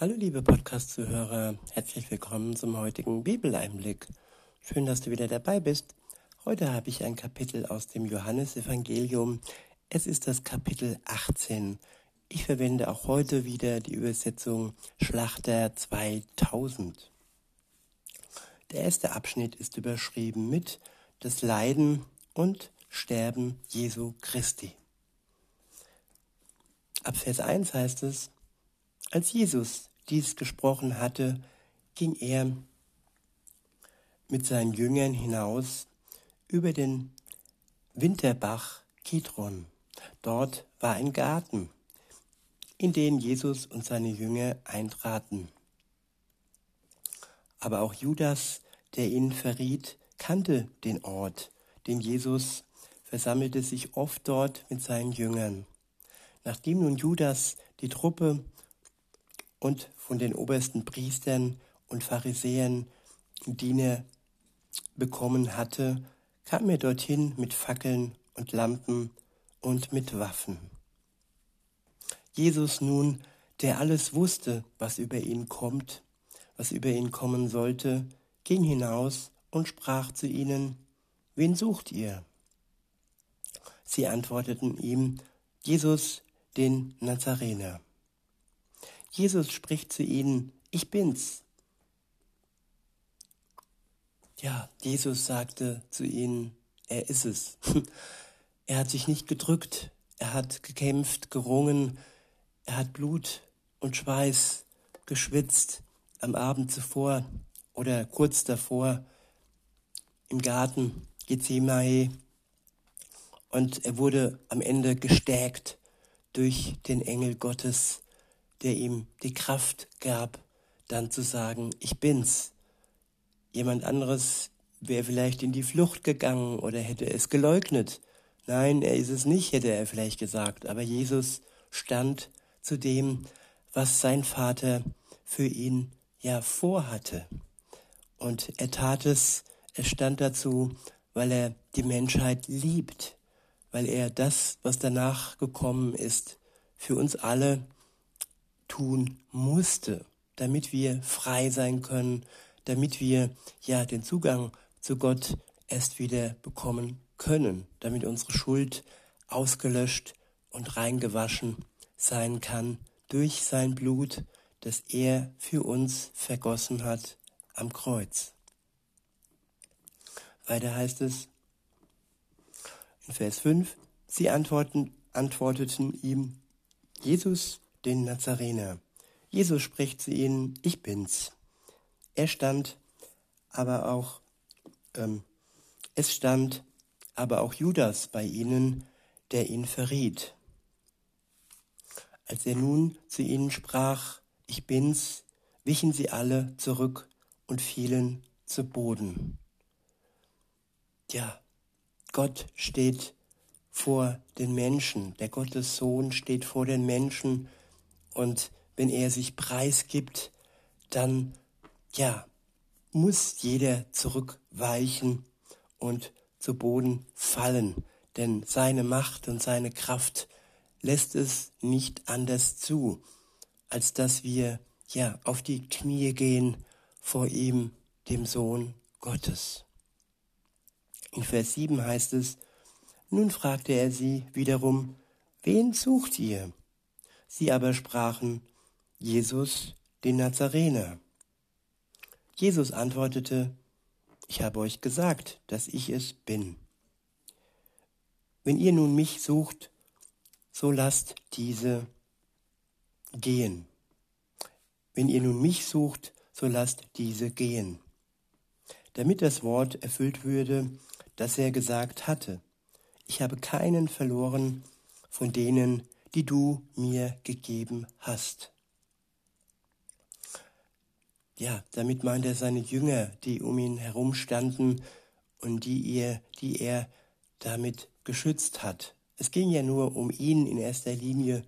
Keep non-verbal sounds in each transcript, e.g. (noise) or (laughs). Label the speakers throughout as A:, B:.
A: Hallo liebe Podcast-Zuhörer, herzlich willkommen zum heutigen Bibeleinblick. Schön, dass du wieder dabei bist. Heute habe ich ein Kapitel aus dem Johannesevangelium. Es ist das Kapitel 18. Ich verwende auch heute wieder die Übersetzung Schlachter 2000. Der erste Abschnitt ist überschrieben mit das Leiden und Sterben Jesu Christi. Ab Vers 1 heißt es, als Jesus dies gesprochen hatte, ging er mit seinen Jüngern hinaus über den Winterbach Kidron. Dort war ein Garten, in den Jesus und seine Jünger eintraten. Aber auch Judas, der ihn verriet, kannte den Ort, denn Jesus versammelte sich oft dort mit seinen Jüngern. Nachdem nun Judas die Truppe und von den obersten Priestern und Pharisäern Diener bekommen hatte, kam er dorthin mit Fackeln und Lampen und mit Waffen. Jesus nun, der alles wusste, was über ihn kommt, was über ihn kommen sollte, ging hinaus und sprach zu ihnen, Wen sucht ihr? Sie antworteten ihm, Jesus, den Nazarener. Jesus spricht zu ihnen, ich bin's. Ja, Jesus sagte zu ihnen, er ist es. (laughs) Er hat sich nicht gedrückt, er hat gekämpft, gerungen, er hat Blut und Schweiß geschwitzt am Abend zuvor oder kurz davor im Garten Gethsemane und er wurde am Ende gestärkt durch den Engel Gottes der ihm die Kraft gab, dann zu sagen, ich bin's. Jemand anderes wäre vielleicht in die Flucht gegangen oder hätte es geleugnet. Nein, er ist es nicht, hätte er vielleicht gesagt. Aber Jesus stand zu dem, was sein Vater für ihn ja vorhatte. Und er tat es, er stand dazu, weil er die Menschheit liebt, weil er das, was danach gekommen ist, für uns alle tun musste, damit wir frei sein können, damit wir ja den Zugang zu Gott erst wieder bekommen können, damit unsere Schuld ausgelöscht und reingewaschen sein kann durch sein Blut, das er für uns vergossen hat am Kreuz. Weiter heißt es in Vers 5, sie antworten, antworteten ihm, Jesus, den Nazarener. Jesus spricht zu ihnen, ich bin's. Er stand aber auch, ähm, es stand aber auch Judas bei ihnen, der ihn verriet. Als er nun zu ihnen sprach, ich bin's, wichen sie alle zurück und fielen zu Boden. Ja, Gott steht vor den Menschen, der Gottes Sohn steht vor den Menschen und wenn er sich preisgibt, dann, ja, muss jeder zurückweichen und zu Boden fallen, denn seine Macht und seine Kraft lässt es nicht anders zu, als dass wir ja auf die Knie gehen vor ihm, dem Sohn Gottes. In Vers 7 heißt es, nun fragte er sie wiederum, wen sucht ihr? Sie aber sprachen, Jesus, den Nazarener. Jesus antwortete, ich habe euch gesagt, dass ich es bin. Wenn ihr nun mich sucht, so lasst diese gehen. Wenn ihr nun mich sucht, so lasst diese gehen. Damit das Wort erfüllt würde, das er gesagt hatte, ich habe keinen verloren von denen, die du mir gegeben hast. Ja, damit meint er seine Jünger, die um ihn herum standen und die, ihr, die er damit geschützt hat. Es ging ja nur um ihn in erster Linie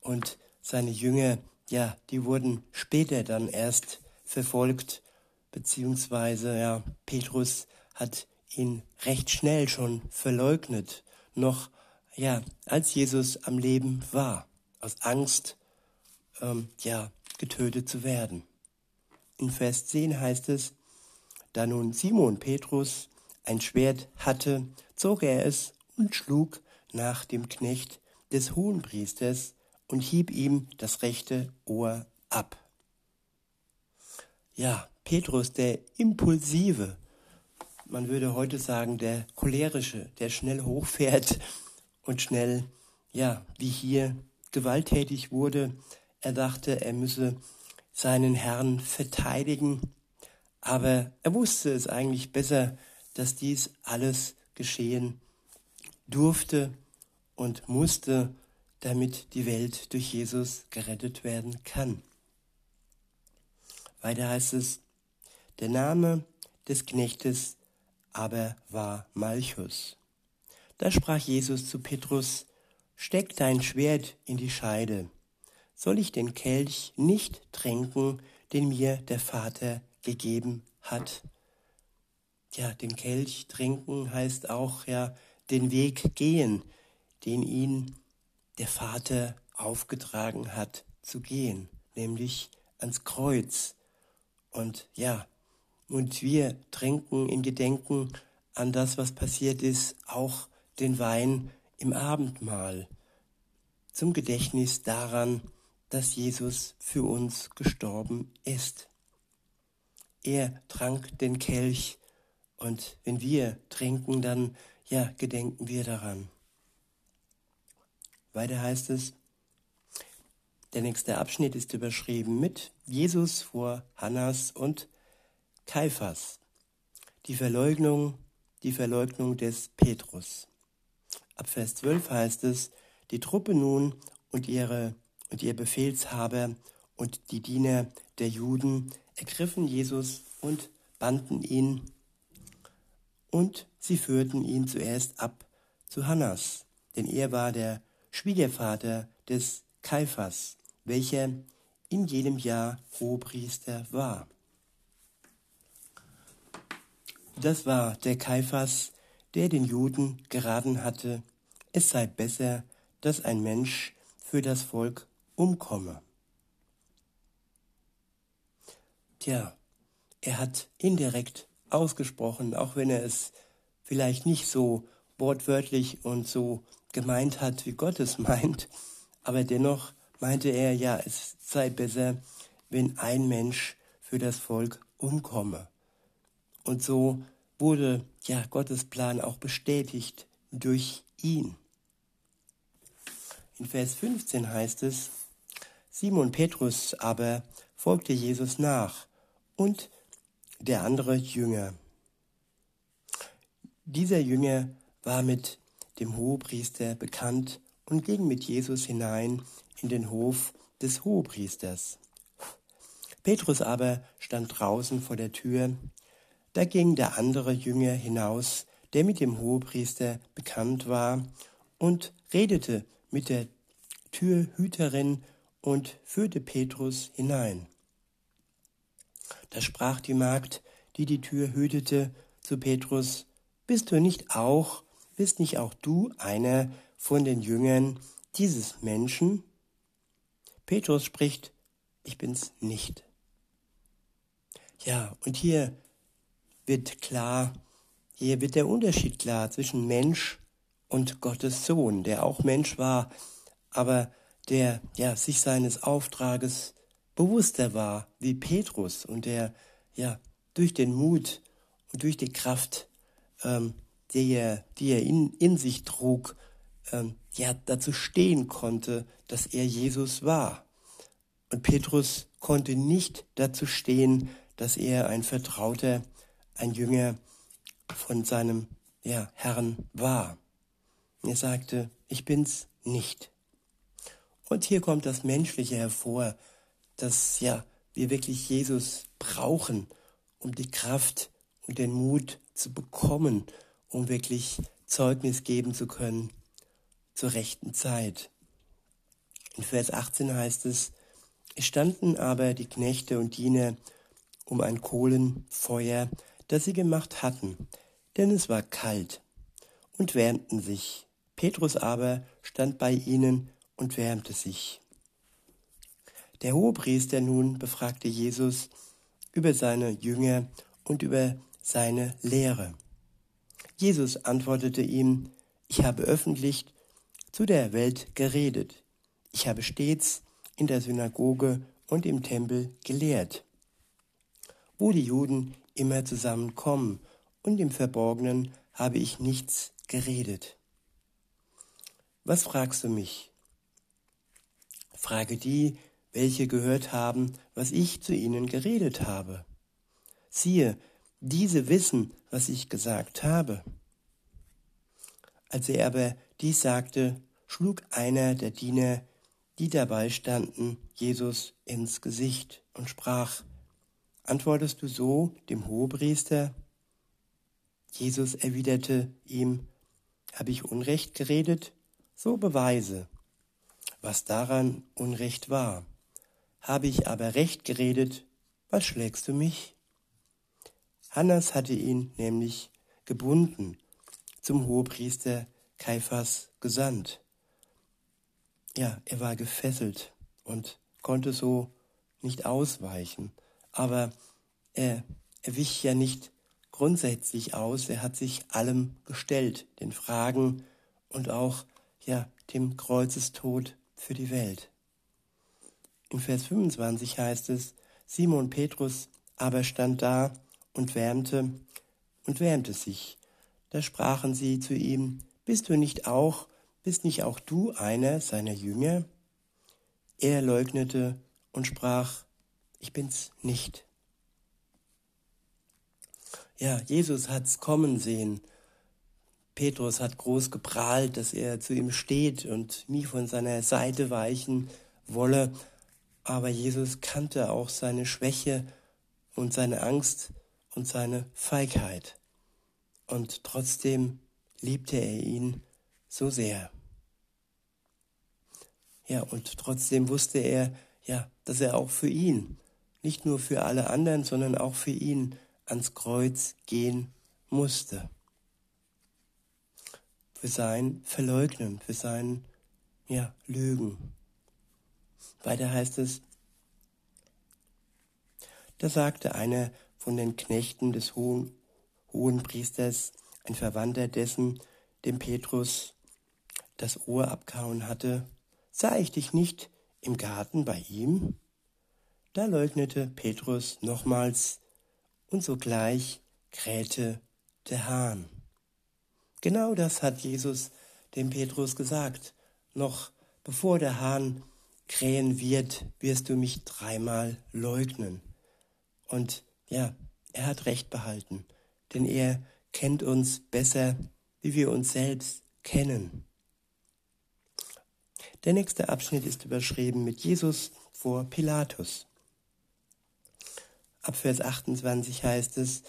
A: und seine Jünger, ja, die wurden später dann erst verfolgt, beziehungsweise, ja, Petrus hat ihn recht schnell schon verleugnet, noch ja, als Jesus am Leben war, aus Angst, ähm, ja, getötet zu werden. In Vers 10 heißt es, da nun Simon Petrus ein Schwert hatte, zog er es und schlug nach dem Knecht des Hohenpriesters und hieb ihm das rechte Ohr ab. Ja, Petrus, der Impulsive, man würde heute sagen, der cholerische, der schnell hochfährt und schnell, ja, wie hier gewalttätig wurde. Er dachte, er müsse seinen Herrn verteidigen, aber er wusste es eigentlich besser, dass dies alles geschehen durfte und musste, damit die Welt durch Jesus gerettet werden kann. Weiter heißt es, der Name des Knechtes aber war Malchus. Da sprach Jesus zu Petrus, Steck dein Schwert in die Scheide. Soll ich den Kelch nicht tränken, den mir der Vater gegeben hat? Ja, den Kelch trinken heißt auch ja den Weg gehen, den ihn der Vater aufgetragen hat zu gehen, nämlich ans Kreuz. Und ja, und wir trinken in Gedenken an das, was passiert ist, auch den Wein im Abendmahl, zum Gedächtnis daran, dass Jesus für uns gestorben ist. Er trank den Kelch und wenn wir trinken, dann ja, gedenken wir daran. Weiter heißt es, der nächste Abschnitt ist überschrieben mit Jesus vor Hannas und Kaiphas. Die Verleugnung, die Verleugnung des Petrus. Ab Vers 12 heißt es, die Truppe nun und ihre und ihr Befehlshaber und die Diener der Juden ergriffen Jesus und banden ihn und sie führten ihn zuerst ab zu Hannas, denn er war der Schwiegervater des Kaiphas, welcher in jedem Jahr Hohepriester war. Das war der Kaiphas, der den Juden geraten hatte, es sei besser, dass ein Mensch für das Volk umkomme. Tja, er hat indirekt ausgesprochen, auch wenn er es vielleicht nicht so wortwörtlich und so gemeint hat, wie Gott es (laughs) meint, aber dennoch meinte er, ja, es sei besser, wenn ein Mensch für das Volk umkomme. Und so wurde ja Gottes Plan auch bestätigt durch ihn. In Vers 15 heißt es, Simon Petrus aber folgte Jesus nach und der andere Jünger. Dieser Jünger war mit dem Hohepriester bekannt und ging mit Jesus hinein in den Hof des Hohepriesters. Petrus aber stand draußen vor der Tür. Da ging der andere Jünger hinaus, der mit dem Hohepriester bekannt war, und redete mit der Türhüterin und führte Petrus hinein. Da sprach die Magd, die die Tür hütete, zu Petrus, Bist du nicht auch, bist nicht auch du einer von den Jüngern dieses Menschen? Petrus spricht, ich bin's nicht. Ja, und hier wird klar, hier wird der Unterschied klar zwischen Mensch und Gottes Sohn, der auch Mensch war, aber der ja sich seines Auftrages bewusster war wie Petrus und der ja durch den Mut und durch die Kraft, ähm, die er, die er in, in sich trug, ähm, ja dazu stehen konnte, dass er Jesus war. Und Petrus konnte nicht dazu stehen, dass er ein Vertrauter, ein Jünger von seinem ja, Herrn war. er sagte, ich bin's nicht. Und hier kommt das Menschliche hervor, dass ja wir wirklich Jesus brauchen, um die Kraft und den Mut zu bekommen, um wirklich Zeugnis geben zu können zur rechten Zeit. In Vers 18 heißt es, es standen aber die Knechte und Diener um ein Kohlenfeuer, das sie gemacht hatten, denn es war kalt, und wärmten sich. Petrus aber stand bei ihnen und wärmte sich. Der Hohepriester nun befragte Jesus über seine Jünger und über seine Lehre. Jesus antwortete ihm, ich habe öffentlich zu der Welt geredet. Ich habe stets in der Synagoge und im Tempel gelehrt, wo die Juden immer zusammenkommen, und im Verborgenen habe ich nichts geredet. Was fragst du mich? Frage die, welche gehört haben, was ich zu ihnen geredet habe. Siehe, diese wissen, was ich gesagt habe. Als er aber dies sagte, schlug einer der Diener, die dabei standen, Jesus ins Gesicht und sprach, Antwortest du so dem Hohepriester? Jesus erwiderte ihm, Habe ich Unrecht geredet? So beweise, was daran Unrecht war. Habe ich aber Recht geredet, was schlägst du mich? Hannas hatte ihn nämlich gebunden, zum Hohepriester Kaiphas gesandt. Ja, er war gefesselt und konnte so nicht ausweichen, aber er, er wich ja nicht grundsätzlich aus, er hat sich allem gestellt, den Fragen und auch ja dem Kreuzestod für die Welt. In Vers 25 heißt es, Simon Petrus aber stand da und wärmte und wärmte sich. Da sprachen sie zu ihm, bist du nicht auch, bist nicht auch du einer seiner Jünger? Er leugnete und sprach, ich bin's nicht. Ja, Jesus hat's kommen sehen. Petrus hat groß geprahlt, dass er zu ihm steht und nie von seiner Seite weichen wolle. Aber Jesus kannte auch seine Schwäche und seine Angst und seine Feigheit. Und trotzdem liebte er ihn so sehr. Ja, und trotzdem wusste er, ja, dass er auch für ihn, nicht nur für alle anderen, sondern auch für ihn ans Kreuz gehen musste. Für sein Verleugnen, für sein, ja, Lügen. Weiter heißt es, da sagte einer von den Knechten des hohen, hohen Priesters, ein Verwandter dessen, dem Petrus das Ohr abkauen hatte, sah ich dich nicht im Garten bei ihm? Da leugnete Petrus nochmals, und sogleich krähte der Hahn. Genau das hat Jesus dem Petrus gesagt. Noch bevor der Hahn krähen wird, wirst du mich dreimal leugnen. Und ja, er hat recht behalten, denn er kennt uns besser, wie wir uns selbst kennen. Der nächste Abschnitt ist überschrieben mit Jesus vor Pilatus. Ab Vers 28 heißt es,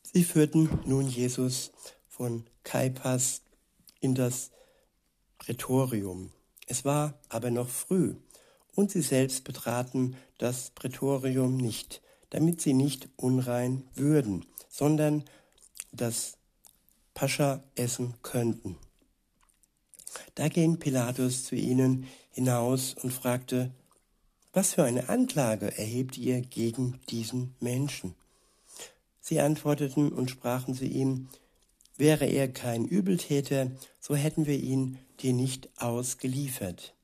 A: sie führten nun Jesus von Kaipas in das Prätorium. Es war aber noch früh, und sie selbst betraten das Prätorium nicht, damit sie nicht unrein würden, sondern das Pascha essen könnten. Da ging Pilatus zu ihnen hinaus und fragte, was für eine Anklage erhebt ihr gegen diesen Menschen? Sie antworteten und sprachen zu ihm, wäre er kein Übeltäter, so hätten wir ihn dir nicht ausgeliefert.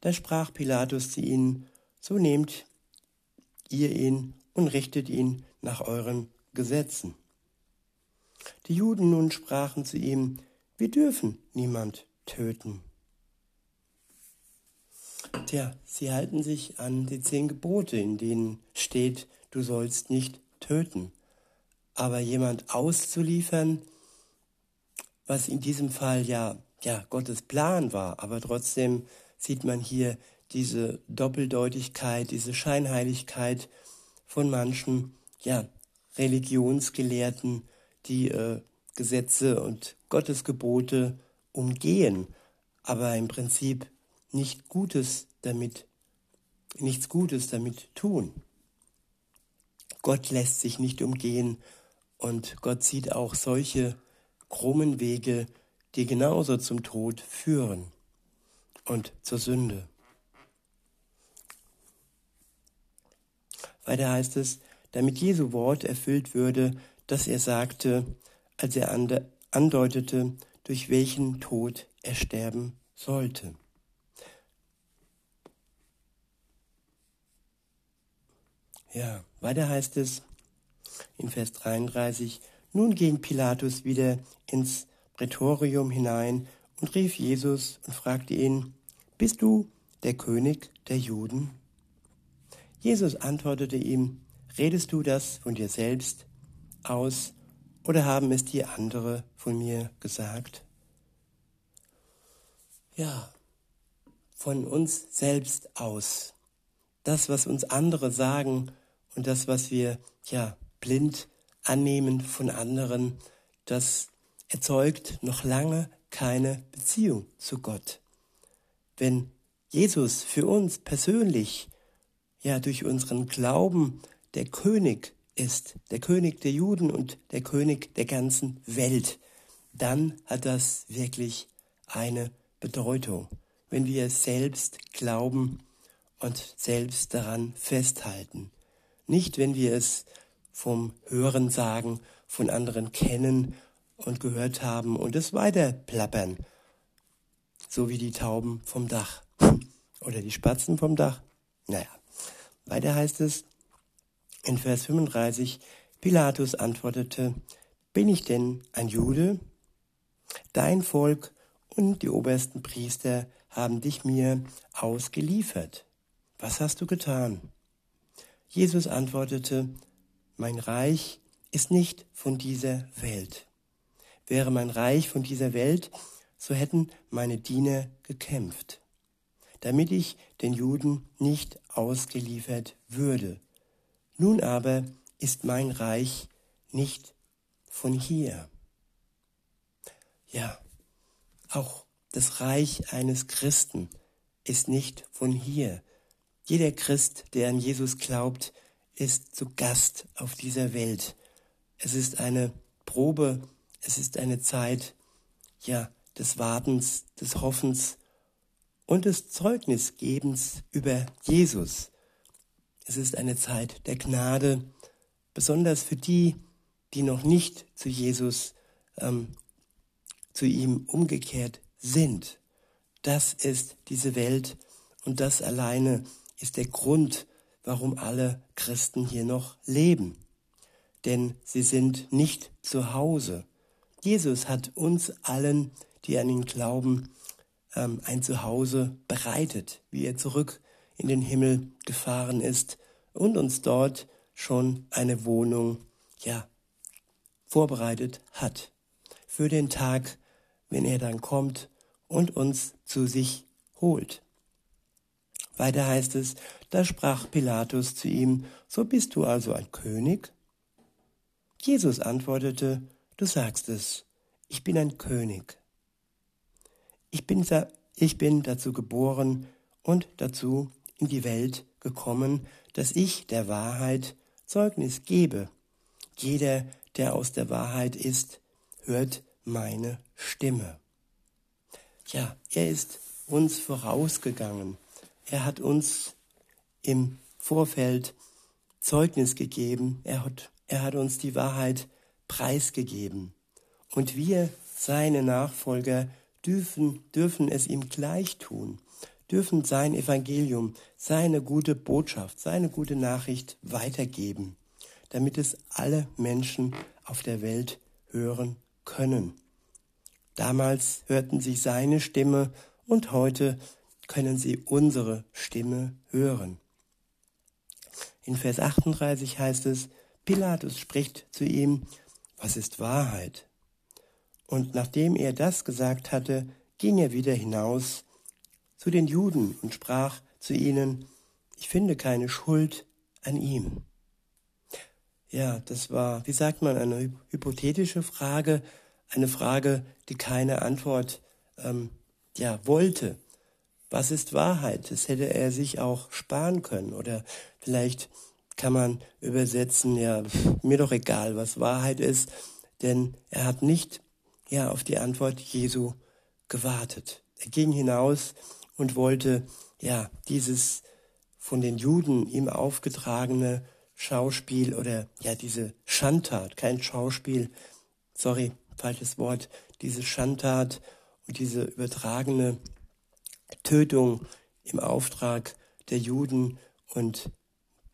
A: Da sprach Pilatus zu ihnen, so nehmt ihr ihn und richtet ihn nach euren Gesetzen. Die Juden nun sprachen zu ihm, wir dürfen niemand töten. Tja, sie halten sich an die zehn Gebote, in denen steht, du sollst nicht töten. Aber jemand auszuliefern, was in diesem Fall ja, ja Gottes Plan war, aber trotzdem sieht man hier diese Doppeldeutigkeit, diese Scheinheiligkeit von manchen, ja, Religionsgelehrten, die äh, Gesetze und Gottes Gebote umgehen, aber im Prinzip nicht Gutes damit, nichts Gutes damit tun. Gott lässt sich nicht umgehen und Gott sieht auch solche krummen Wege, die genauso zum Tod führen und zur Sünde. Weiter heißt es, damit Jesu Wort erfüllt würde, dass er sagte, als er andeutete, durch welchen Tod er sterben sollte. Ja, weiter heißt es in Vers 33, nun ging Pilatus wieder ins Prätorium hinein und rief Jesus und fragte ihn, bist du der König der Juden? Jesus antwortete ihm, redest du das von dir selbst aus oder haben es dir andere von mir gesagt? Ja, von uns selbst aus. Das, was uns andere sagen und das, was wir ja blind annehmen von anderen, das erzeugt noch lange keine Beziehung zu Gott. Wenn Jesus für uns persönlich ja durch unseren Glauben der König ist, der König der Juden und der König der ganzen Welt, dann hat das wirklich eine Bedeutung, wenn wir selbst glauben und selbst daran festhalten. Nicht, wenn wir es vom Hören sagen, von anderen kennen und gehört haben und es weiter plappern, so wie die Tauben vom Dach (laughs) oder die Spatzen vom Dach. Naja, weiter heißt es in Vers 35, Pilatus antwortete, bin ich denn ein Jude? Dein Volk und die obersten Priester haben dich mir ausgeliefert. Was hast du getan? Jesus antwortete, mein Reich ist nicht von dieser Welt. Wäre mein Reich von dieser Welt, so hätten meine Diener gekämpft, damit ich den Juden nicht ausgeliefert würde. Nun aber ist mein Reich nicht von hier. Ja, auch das Reich eines Christen ist nicht von hier. Jeder Christ, der an Jesus glaubt, ist zu Gast auf dieser Welt. Es ist eine Probe, es ist eine Zeit, ja, des Wartens, des Hoffens und des Zeugnisgebens über Jesus. Es ist eine Zeit der Gnade, besonders für die, die noch nicht zu Jesus, ähm, zu ihm umgekehrt sind. Das ist diese Welt und das alleine ist der Grund, warum alle Christen hier noch leben. Denn sie sind nicht zu Hause. Jesus hat uns allen, die an ihn glauben, ähm, ein Zuhause bereitet, wie er zurück in den Himmel gefahren ist und uns dort schon eine Wohnung, ja, vorbereitet hat. Für den Tag, wenn er dann kommt und uns zu sich holt. Weiter heißt es, da sprach Pilatus zu ihm, so bist du also ein König? Jesus antwortete, du sagst es, ich bin ein König. Ich bin, ich bin dazu geboren und dazu in die Welt gekommen, dass ich der Wahrheit Zeugnis gebe. Jeder, der aus der Wahrheit ist, hört meine Stimme. Ja, er ist uns vorausgegangen. Er hat uns im Vorfeld Zeugnis gegeben. Er hat, er hat uns die Wahrheit preisgegeben. Und wir, seine Nachfolger, dürfen, dürfen es ihm gleich tun, dürfen sein Evangelium, seine gute Botschaft, seine gute Nachricht weitergeben, damit es alle Menschen auf der Welt hören können. Damals hörten sie seine Stimme und heute können sie unsere Stimme hören. In Vers 38 heißt es, Pilatus spricht zu ihm, was ist Wahrheit? Und nachdem er das gesagt hatte, ging er wieder hinaus zu den Juden und sprach zu ihnen, ich finde keine Schuld an ihm. Ja, das war, wie sagt man, eine hypothetische Frage, eine Frage, die keine Antwort ähm, ja, wollte. Was ist Wahrheit? Das hätte er sich auch sparen können. Oder vielleicht kann man übersetzen, ja, mir doch egal, was Wahrheit ist, denn er hat nicht ja auf die Antwort Jesu gewartet. Er ging hinaus und wollte ja dieses von den Juden ihm aufgetragene Schauspiel oder ja diese Schandtat, kein Schauspiel, sorry, falsches Wort, diese Schandtat und diese übertragene Tötung im Auftrag der Juden und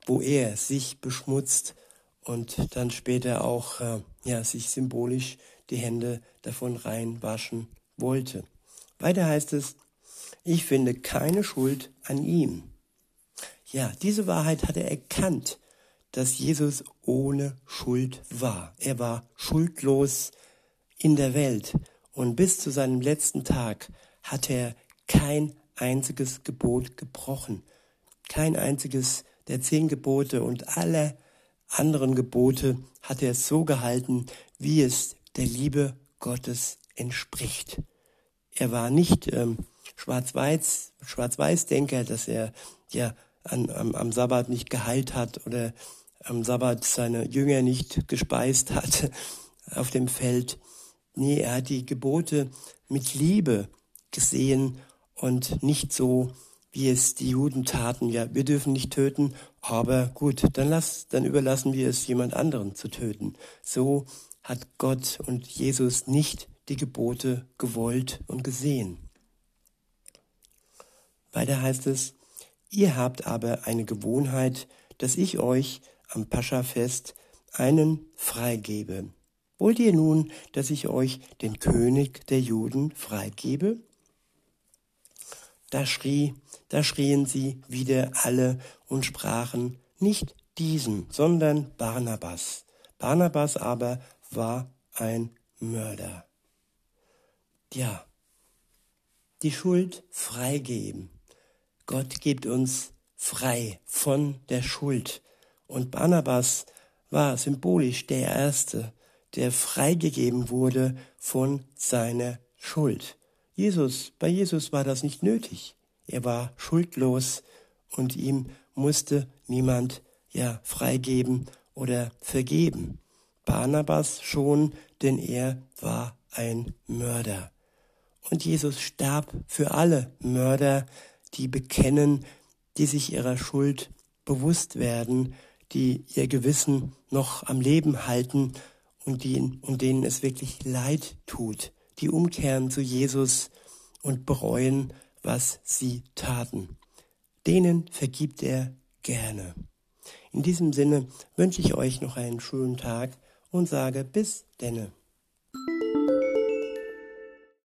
A: wo er sich beschmutzt und dann später auch äh, ja, sich symbolisch die Hände davon reinwaschen wollte. Weiter heißt es, ich finde keine Schuld an ihm. Ja, diese Wahrheit hat er erkannt, dass Jesus ohne Schuld war. Er war schuldlos in der Welt und bis zu seinem letzten Tag hat er kein einziges Gebot gebrochen. Kein einziges der zehn Gebote und alle anderen Gebote hat er so gehalten, wie es der Liebe Gottes entspricht. Er war nicht ähm, schwarz-weiß, schwarz-weiß-Denker, dass er ja an, am, am Sabbat nicht geheilt hat oder am Sabbat seine Jünger nicht gespeist hat auf dem Feld. Nee, er hat die Gebote mit Liebe gesehen und nicht so, wie es die Juden taten. Ja, wir dürfen nicht töten, aber gut, dann lass, dann überlassen wir es jemand anderen zu töten. So hat Gott und Jesus nicht die Gebote gewollt und gesehen. Weiter heißt es, ihr habt aber eine Gewohnheit, dass ich euch am Paschafest einen freigebe. Wollt ihr nun, dass ich euch den König der Juden freigebe? Da schrie, da schrien sie wieder alle und sprachen nicht diesen, sondern Barnabas. Barnabas aber war ein Mörder. Ja, die Schuld freigeben. Gott gibt uns frei von der Schuld. Und Barnabas war symbolisch der Erste, der freigegeben wurde von seiner Schuld. Jesus, bei Jesus war das nicht nötig. Er war schuldlos und ihm musste niemand ja freigeben oder vergeben. Barnabas schon, denn er war ein Mörder. Und Jesus starb für alle Mörder, die bekennen, die sich ihrer Schuld bewusst werden, die ihr Gewissen noch am Leben halten und, die, und denen es wirklich leid tut die umkehren zu Jesus und bereuen, was sie taten. Denen vergibt er gerne. In diesem Sinne wünsche ich euch noch einen schönen Tag und sage bis denne.